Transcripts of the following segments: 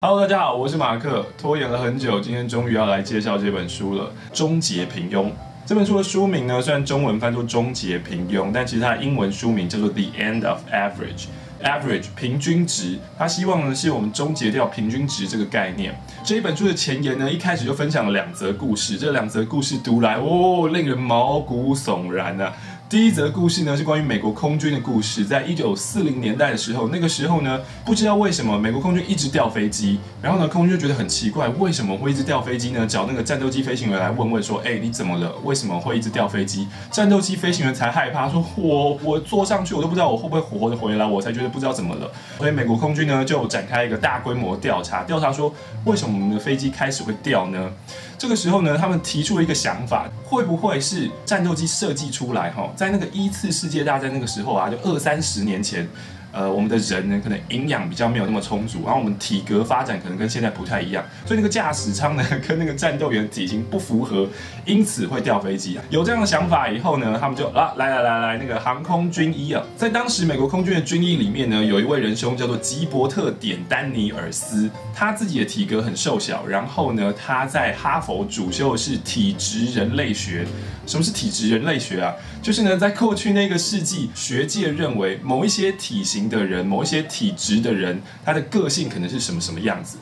Hello，大家好，我是马克。拖延了很久，今天终于要来介绍这本书了，《终结平庸》。这本书的书名呢，虽然中文翻作《终结平庸》，但其实它的英文书名叫做《The End of Average》，Average 平均值。他希望呢，是我们终结掉平均值这个概念。这一本书的前言呢，一开始就分享了两则故事，这两则故事读来，哦，令人毛骨悚然啊。第一则故事呢，是关于美国空军的故事。在一九四零年代的时候，那个时候呢，不知道为什么美国空军一直掉飞机，然后呢，空军就觉得很奇怪，为什么会一直掉飞机呢？找那个战斗机飞行员来问问说，哎，你怎么了？为什么会一直掉飞机？战斗机飞行员才害怕，说我我坐上去，我都不知道我会不会活着回来，我才觉得不知道怎么了。所以美国空军呢，就展开一个大规模调查，调查说为什么我们的飞机开始会掉呢？这个时候呢，他们提出了一个想法，会不会是战斗机设计出来哈，在那个一次世界大战那个时候啊，就二三十年前。呃，我们的人呢，可能营养比较没有那么充足，然后我们体格发展可能跟现在不太一样，所以那个驾驶舱呢，跟那个战斗员体型不符合，因此会掉飞机啊。有这样的想法以后呢，他们就啊，来来来来，那个航空军医啊，在当时美国空军的军医里面呢，有一位仁兄叫做吉伯特点丹尼尔斯，他自己的体格很瘦小，然后呢，他在哈佛主修的是体质人类学。什么是体质人类学啊？就是呢，在过去那个世纪，学界认为某一些体型。的人，某一些体质的人，他的个性可能是什么什么样子？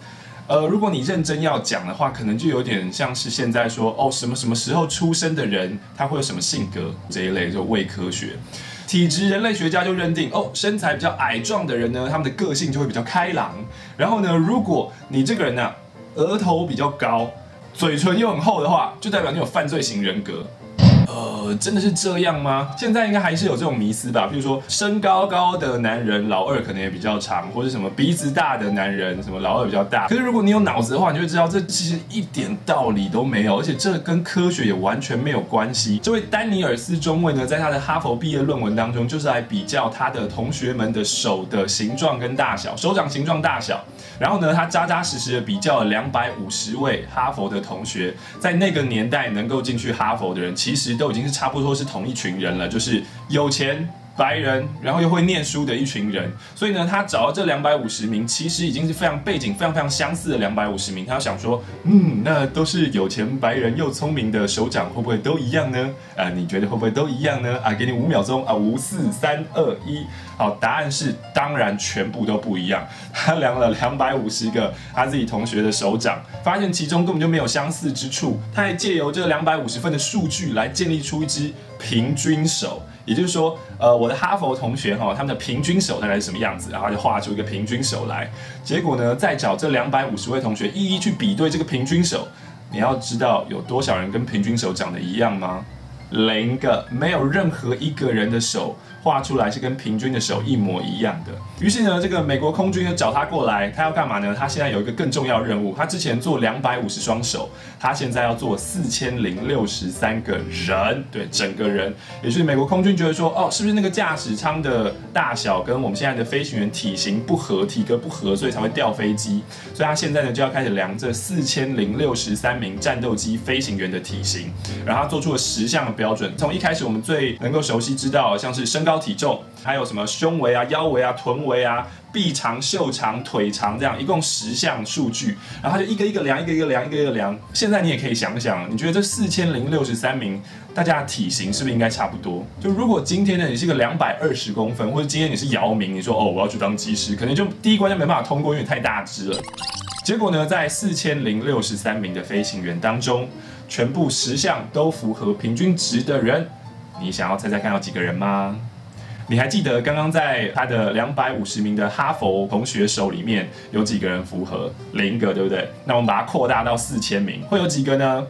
呃，如果你认真要讲的话，可能就有点像是现在说哦，什么什么时候出生的人，他会有什么性格这一类，就伪科学。体质人类学家就认定哦，身材比较矮壮的人呢，他们的个性就会比较开朗。然后呢，如果你这个人呢，额头比较高，嘴唇又很厚的话，就代表你有犯罪型人格。呃，真的是这样吗？现在应该还是有这种迷思吧。比如说，身高高的男人老二可能也比较长，或者什么鼻子大的男人什么老二比较大。可是如果你有脑子的话，你就会知道这其实一点道理都没有，而且这跟科学也完全没有关系。这位丹尼尔斯中尉呢，在他的哈佛毕业论文当中，就是来比较他的同学们的手的形状跟大小，手掌形状大小。然后呢，他扎扎实实的比较了两百五十位哈佛的同学，在那个年代能够进去哈佛的人，其实都已经是差不多是同一群人了，就是有钱。白人，然后又会念书的一群人，所以呢，他找到这两百五十名，其实已经是非常背景非常非常相似的两百五十名。他想说，嗯，那都是有钱白人又聪明的首长，会不会都一样呢？啊，你觉得会不会都一样呢？啊，给你五秒钟啊，五四三二一，好，答案是当然全部都不一样。他量了两百五十个他自己同学的手掌，发现其中根本就没有相似之处。他还借由这两百五十份的数据来建立出一支平均手。也就是说，呃，我的哈佛同学哈，他们的平均手大概是什么样子？然后就画出一个平均手来。结果呢，再找这两百五十位同学一一去比对这个平均手，你要知道有多少人跟平均手长得一样吗？零个，没有任何一个人的手画出来是跟平均的手一模一样的。于是呢，这个美国空军就找他过来，他要干嘛呢？他现在有一个更重要任务。他之前做两百五十双手，他现在要做四千零六十三个人，对，整个人。也就是美国空军觉得说，哦，是不是那个驾驶舱的大小跟我们现在的飞行员体型不合、体格不合，所以才会掉飞机？所以他现在呢就要开始量这四千零六十三名战斗机飞行员的体型，然后他做出了十项的。标准，从一开始我们最能够熟悉知道，像是身高体重，还有什么胸围啊、腰围啊、臀围啊、臂长、袖长、腿长这样，一共十项数据，然后他就一个一个量，一个一个量，一个一个量。现在你也可以想想，你觉得这四千零六十三名大家的体型是不是应该差不多？就如果今天呢你是个两百二十公分，或者今天你是姚明，你说哦我要去当机师，可能就第一关就没办法通过，因为太大只了。结果呢，在四千零六十三名的飞行员当中，全部十项都符合平均值的人，你想要猜猜看有几个人吗？你还记得刚刚在他的两百五十名的哈佛同学手里面有几个人符合？零个，对不对？那我们把它扩大到四千名，会有几个呢？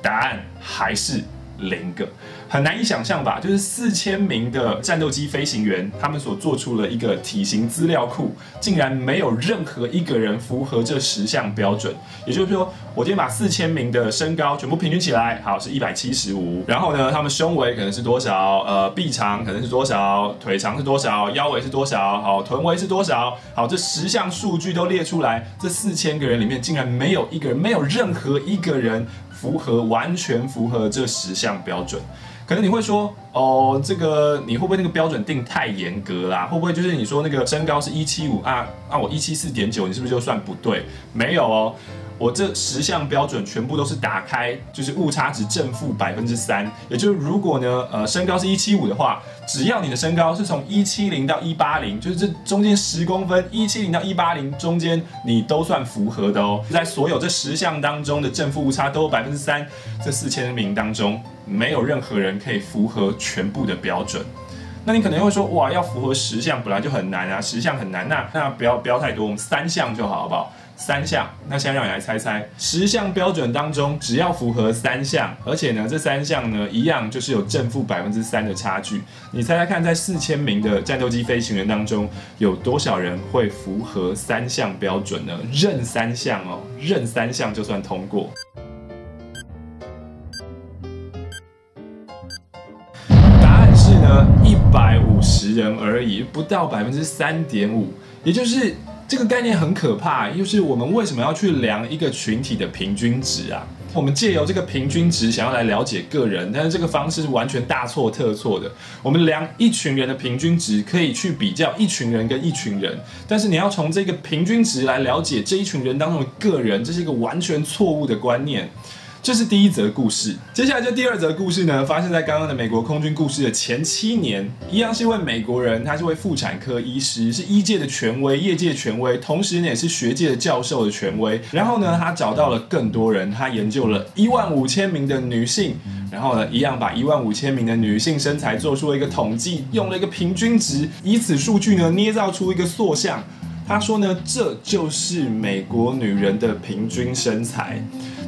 答案还是。零个，很难以想象吧？就是四千名的战斗机飞行员，他们所做出了一个体型资料库，竟然没有任何一个人符合这十项标准。也就是说，我今天把四千名的身高全部平均起来，好，是一百七十五。然后呢，他们胸围可能是多少？呃，臂长可能是多少？腿长是多少？腰围是多少？好，臀围是多少？好，这十项数据都列出来，这四千个人里面竟然没有一个人，没有任何一个人。符合，完全符合这十项标准，可能你会说，哦，这个你会不会那个标准定太严格啦？会不会就是你说那个身高是一七五啊啊，我一七四点九，你是不是就算不对？没有哦。我这十项标准全部都是打开，就是误差值正负百分之三，也就是如果呢，呃，身高是一七五的话，只要你的身高是从一七零到一八零，就是这中间十公分，一七零到一八零中间你都算符合的哦。在所有这十项当中的正负误差都有百分之三，这四千名当中没有任何人可以符合全部的标准。那你可能会说，哇，要符合十项本来就很难啊，十项很难，那那不要不要太多，我们三项就好，好不好？三项，那现在让你来猜猜，十项标准当中，只要符合三项，而且呢，这三项呢一样就是有正负百分之三的差距。你猜猜看，在四千名的战斗机飞行员当中，有多少人会符合三项标准呢？认三项哦，认三项就算通过。人而已，不到百分之三点五，也就是。这个概念很可怕，又是我们为什么要去量一个群体的平均值啊？我们借由这个平均值想要来了解个人，但是这个方式是完全大错特错的。我们量一群人的平均值，可以去比较一群人跟一群人，但是你要从这个平均值来了解这一群人当中的个人，这是一个完全错误的观念。这是第一则故事，接下来就第二则故事呢，发生在刚刚的美国空军故事的前七年，一样是一位美国人，他是位妇产科医师，是医界的权威，业界权威，同时呢也是学界的教授的权威。然后呢，他找到了更多人，他研究了一万五千名的女性，然后呢，一样把一万五千名的女性身材做出了一个统计，用了一个平均值，以此数据呢捏造出一个塑像。他说呢，这就是美国女人的平均身材。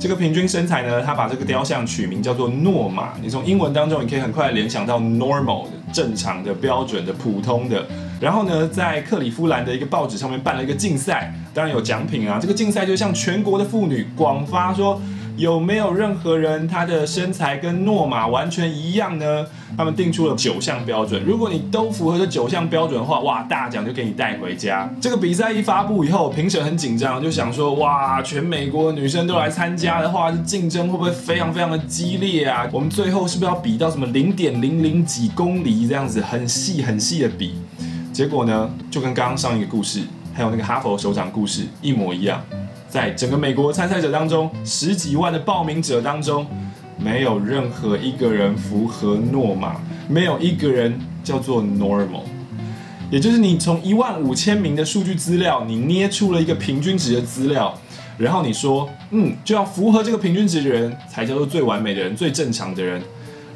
这个平均身材呢，他把这个雕像取名叫做诺玛。你从英文当中，你可以很快联想到 normal 的正常的、标准的、普通的。然后呢，在克里夫兰的一个报纸上面办了一个竞赛，当然有奖品啊。这个竞赛就向全国的妇女广发说。有没有任何人他的身材跟诺玛完全一样呢？他们定出了九项标准，如果你都符合这九项标准的话，哇，大奖就给你带回家。这个比赛一发布以后，评审很紧张，就想说，哇，全美国女生都来参加的话，这竞争会不会非常非常的激烈啊？我们最后是不是要比到什么零点零零几公里这样子，很细很细的比？结果呢，就跟刚刚上一个故事，还有那个哈佛首长故事一模一样。在整个美国参赛者当中，十几万的报名者当中，没有任何一个人符合诺玛，没有一个人叫做 normal，也就是你从一万五千名的数据资料，你捏出了一个平均值的资料，然后你说，嗯，就要符合这个平均值的人才叫做最完美的人、最正常的人。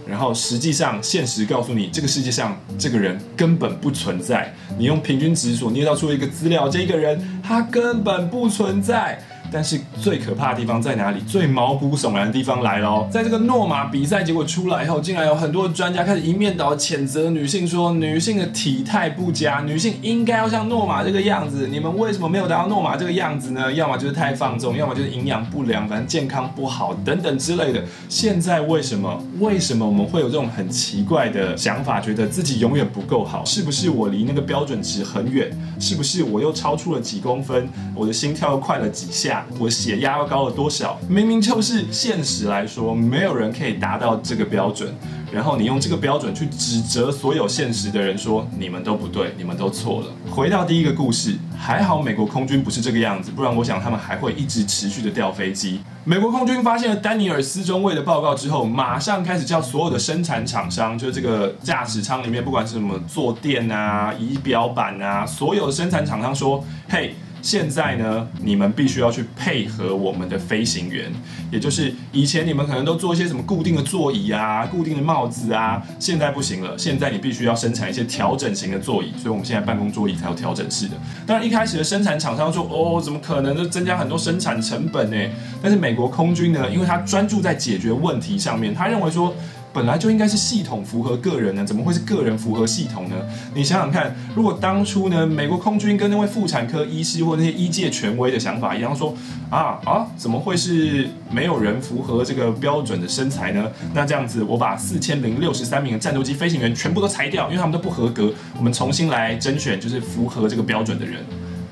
然后实际上，现实告诉你，这个世界上这个人根本不存在。你用平均值所捏造出一个资料，这个人他根本不存在。但是最可怕的地方在哪里？最毛骨悚然的地方来了。在这个诺玛比赛结果出来以后，竟然有很多专家开始一面倒谴责女性，说女性的体态不佳，女性应该要像诺玛这个样子。你们为什么没有达到诺玛这个样子呢？要么就是太放纵，要么就是营养不良，反正健康不好等等之类的。现在为什么？为什么我们会有这种很奇怪的想法，觉得自己永远不够好？是不是我离那个标准值很远？是不是我又超出了几公分？我的心跳又快了几下？我血压要高了多少？明明就是现实来说，没有人可以达到这个标准。然后你用这个标准去指责所有现实的人，说你们都不对，你们都错了。回到第一个故事，还好美国空军不是这个样子，不然我想他们还会一直持续的掉飞机。美国空军发现了丹尼尔斯中尉的报告之后，马上开始叫所有的生产厂商，就是这个驾驶舱里面，不管是什么坐垫啊、仪表板啊，所有的生产厂商说，嘿。现在呢，你们必须要去配合我们的飞行员，也就是以前你们可能都做一些什么固定的座椅啊、固定的帽子啊，现在不行了，现在你必须要生产一些调整型的座椅，所以我们现在办公座椅才有调整式的。当然一开始的生产厂商说，哦，怎么可能？就增加很多生产成本呢？但是美国空军呢，因为他专注在解决问题上面，他认为说。本来就应该是系统符合个人呢，怎么会是个人符合系统呢？你想想看，如果当初呢，美国空军跟那位妇产科医师或那些医界权威的想法一样，说啊啊，怎么会是没有人符合这个标准的身材呢？那这样子，我把四千零六十三名的战斗机飞行员全部都裁掉，因为他们都不合格，我们重新来甄选，就是符合这个标准的人。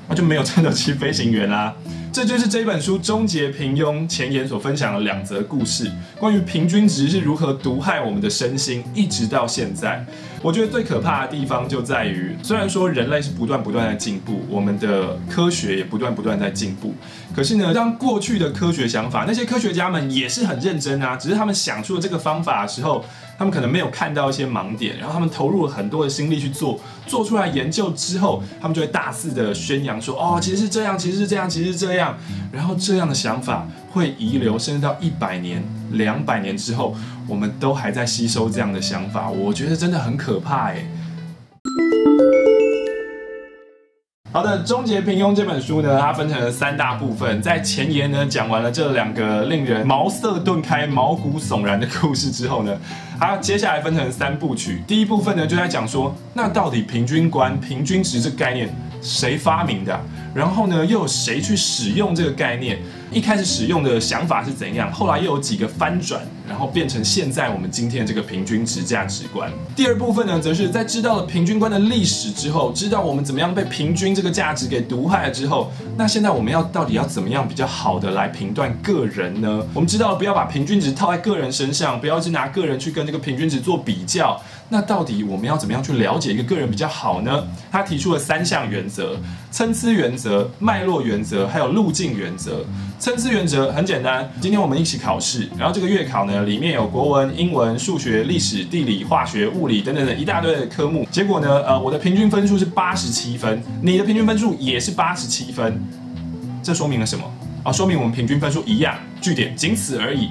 那就没有战斗机飞行员啦。这就是这本书《终结平庸》前言所分享的两则故事，关于平均值是如何毒害我们的身心，一直到现在。我觉得最可怕的地方就在于，虽然说人类是不断不断在进步，我们的科学也不断不断在进步，可是呢，当过去的科学想法，那些科学家们也是很认真啊，只是他们想出了这个方法的时候，他们可能没有看到一些盲点，然后他们投入了很多的心力去做，做出来研究之后，他们就会大肆的宣扬说，哦，其实是这样，其实是这样，其实是这样，然后这样的想法会遗留，甚至到一百年、两百年之后，我们都还在吸收这样的想法，我觉得真的很可怕哎。好的，《终结平庸》这本书呢，它分成了三大部分。在前言呢讲完了这两个令人茅塞顿开、毛骨悚然的故事之后呢，它接下来分成三部曲。第一部分呢就在讲说，那到底平均观、平均值这个概念谁发明的？然后呢又有谁去使用这个概念？一开始使用的想法是怎样？后来又有几个翻转？然后变成现在我们今天这个平均值价值观。第二部分呢，则是在知道了平均观的历史之后，知道我们怎么样被平均这个价值给毒害了之后，那现在我们要到底要怎么样比较好的来评断个人呢？我们知道了不要把平均值套在个人身上，不要去拿个人去跟这个平均值做比较。那到底我们要怎么样去了解一个个人比较好呢？他提出了三项原则：参差原则、脉络原则，还有路径原则。参差原则很简单，今天我们一起考试，然后这个月考呢，里面有国文、英文、数学、历史、地理、化学、物理等等等一大堆的科目。结果呢，呃，我的平均分数是八十七分，你的平均分数也是八十七分，这说明了什么？啊，说明我们平均分数一样，句点，仅此而已。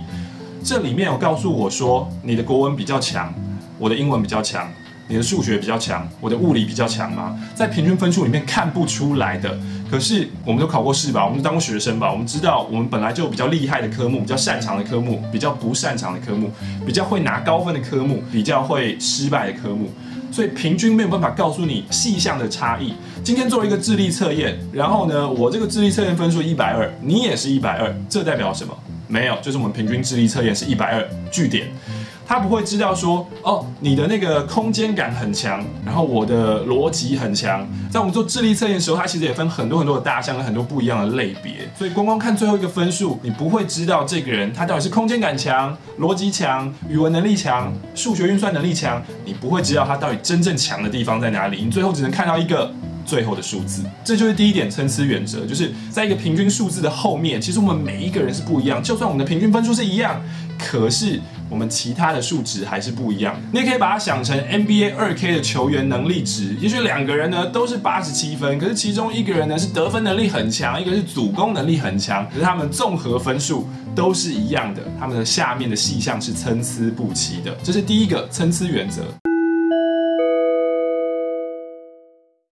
这里面有告诉我说，你的国文比较强。我的英文比较强，你的数学比较强，我的物理比较强吗？在平均分数里面看不出来的。可是我们都考过试吧，我们都当过学生吧，我们知道我们本来就比较厉害的科目，比较擅长的科目，比较不擅长的科目，比较会拿高分的科目，比较会失败的科目。所以平均没有办法告诉你细项的差异。今天做一个智力测验，然后呢，我这个智力测验分数一百二，你也是一百二，这代表什么？没有，就是我们平均智力测验是一百二，据点。他不会知道说，哦，你的那个空间感很强，然后我的逻辑很强。在我们做智力测验的时候，它其实也分很多很多的大项跟很多不一样的类别。所以光光看最后一个分数，你不会知道这个人他到底是空间感强、逻辑强、语文能力强、数学运算能力强，你不会知道他到底真正强的地方在哪里。你最后只能看到一个。最后的数字，这就是第一点参差原则，就是在一个平均数字的后面，其实我们每一个人是不一样。就算我们的平均分数是一样，可是我们其他的数值还是不一样。你也可以把它想成 NBA 2K 的球员能力值，也许两个人呢都是八十七分，可是其中一个人呢是得分能力很强，一个是主攻能力很强，可是他们综合分数都是一样的，他们的下面的细项是参差不齐的。这是第一个参差原则。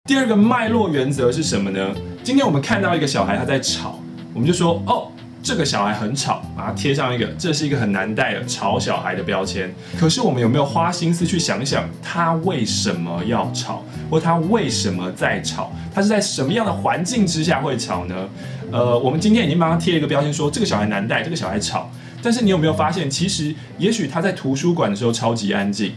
第二个脉络原则是什么呢？今天我们看到一个小孩他在吵，我们就说哦，这个小孩很吵，把它贴上一个，这是一个很难带的吵小孩的标签。可是我们有没有花心思去想想，他为什么要吵，或他为什么在吵？他是在什么样的环境之下会吵呢？呃，我们今天已经帮他贴了一个标签，说这个小孩难带，这个小孩吵。但是你有没有发现，其实也许他在图书馆的时候超级安静。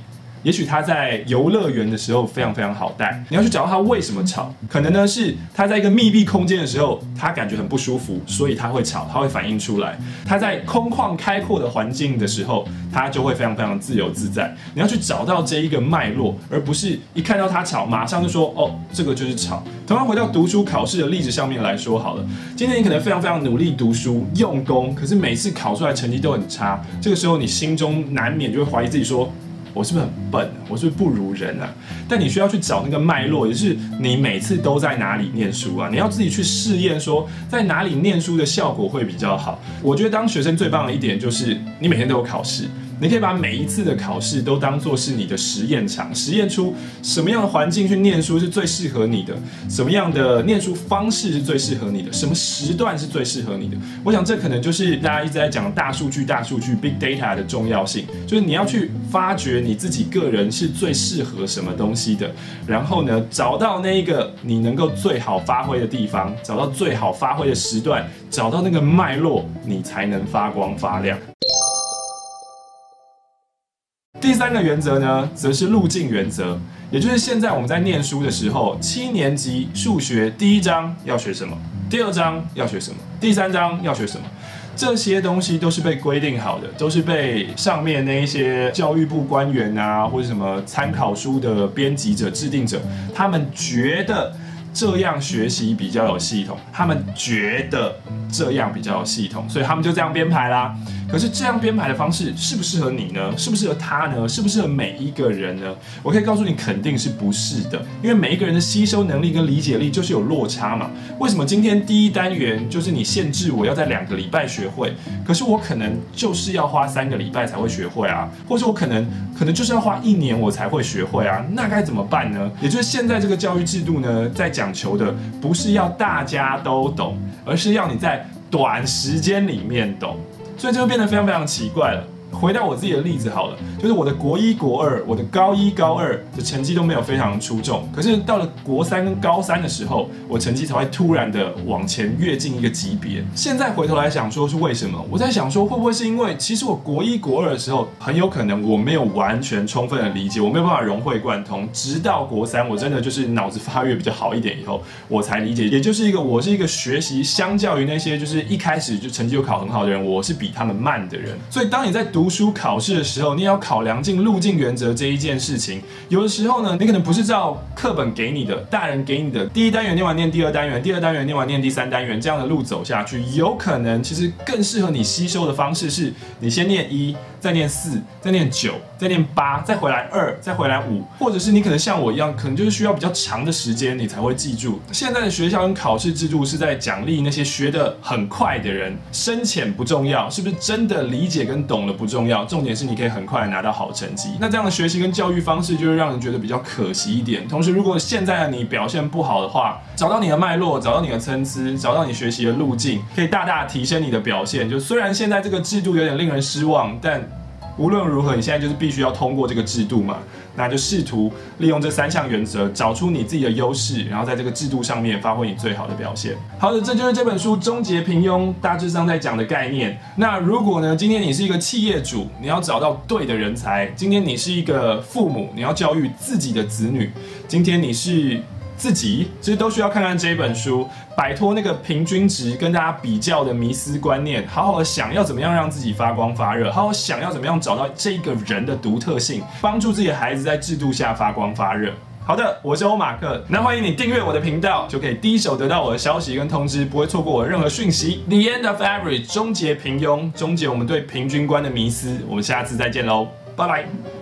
也许他在游乐园的时候非常非常好带，你要去找到他为什么吵，可能呢是他在一个密闭空间的时候，他感觉很不舒服，所以他会吵，他会反映出来。他在空旷开阔的环境的时候，他就会非常非常自由自在。你要去找到这一个脉络，而不是一看到他吵，马上就说哦，这个就是吵。同样回到读书考试的例子上面来说好了，今天你可能非常非常努力读书用功，可是每次考出来成绩都很差，这个时候你心中难免就会怀疑自己说。我是不是很笨？我是不是不如人啊？但你需要去找那个脉络，也是你每次都在哪里念书啊？你要自己去试验，说在哪里念书的效果会比较好。我觉得当学生最棒的一点就是你每天都有考试。你可以把每一次的考试都当做是你的实验场，实验出什么样的环境去念书是最适合你的，什么样的念书方式是最适合你的，什么时段是最适合你的。我想这可能就是大家一直在讲大数据、大数据 （big data） 的重要性，就是你要去发掘你自己个人是最适合什么东西的，然后呢，找到那一个你能够最好发挥的地方，找到最好发挥的时段，找到那个脉络，你才能发光发亮。第三个原则呢，则是路径原则，也就是现在我们在念书的时候，七年级数学第一章要学什么，第二章要学什么，第三章要学什么。这些东西都是被规定好的，都是被上面那一些教育部官员啊，或者什么参考书的编辑者、制定者，他们觉得这样学习比较有系统，他们觉得这样比较有系统，所以他们就这样编排啦。可是这样编排的方式适不适合你呢？适不适合他呢？适不适合每一个人呢？我可以告诉你，肯定是不是的，因为每一个人的吸收能力跟理解力就是有落差嘛。为什么今天第一单元就是你限制我要在两个礼拜学会，可是我可能就是要花三个礼拜才会学会啊，或者我可能可能就是要花一年我才会学会啊，那该怎么办呢？也就是现在这个教育制度呢，在讲求的不是要大家都懂，而是要你在短时间里面懂。所以就变得非常非常奇怪了。回到我自己的例子好了，就是我的国一、国二，我的高一、高二的成绩都没有非常出众，可是到了国三跟高三的时候，我成绩才会突然的往前跃进一个级别。现在回头来想，说是为什么？我在想说，会不会是因为其实我国一、国二的时候，很有可能我没有完全充分的理解，我没有办法融会贯通，直到国三，我真的就是脑子发育比较好一点以后，我才理解。也就是一个我是一个学习相较于那些就是一开始就成绩就考很好的人，我是比他们慢的人。所以当你在读读书考试的时候，你也要考量进路径原则这一件事情。有的时候呢，你可能不是照课本给你的、大人给你的第一单元念完念第二单元，第二单元念完念第三单元这样的路走下去。有可能其实更适合你吸收的方式是，你先念一，再念四，再念九，再念八，再回来二，再回来五，或者是你可能像我一样，可能就是需要比较长的时间，你才会记住。现在的学校跟考试制度是在奖励那些学得很快的人，深浅不重要，是不是真的理解跟懂了不重要。重点是你可以很快拿到好成绩，那这样的学习跟教育方式就会让人觉得比较可惜一点。同时，如果现在的你表现不好的话，找到你的脉络，找到你的参差，找到你学习的路径，可以大大提升你的表现。就虽然现在这个制度有点令人失望，但无论如何，你现在就是必须要通过这个制度嘛。那就试图利用这三项原则，找出你自己的优势，然后在这个制度上面发挥你最好的表现。好的，这就是这本书终结平庸大致上在讲的概念。那如果呢，今天你是一个企业主，你要找到对的人才；今天你是一个父母，你要教育自己的子女；今天你是。自己其实都需要看看这一本书，摆脱那个平均值跟大家比较的迷思观念，好好的想要怎么样让自己发光发热，好好想要怎么样找到这个人的独特性，帮助自己的孩子在制度下发光发热。好的，我是欧马克，那欢迎你订阅我的频道，就可以第一手得到我的消息跟通知，不会错过我的任何讯息。The end of average，终结平庸，终结我们对平均观的迷思。我们下次再见喽，拜拜。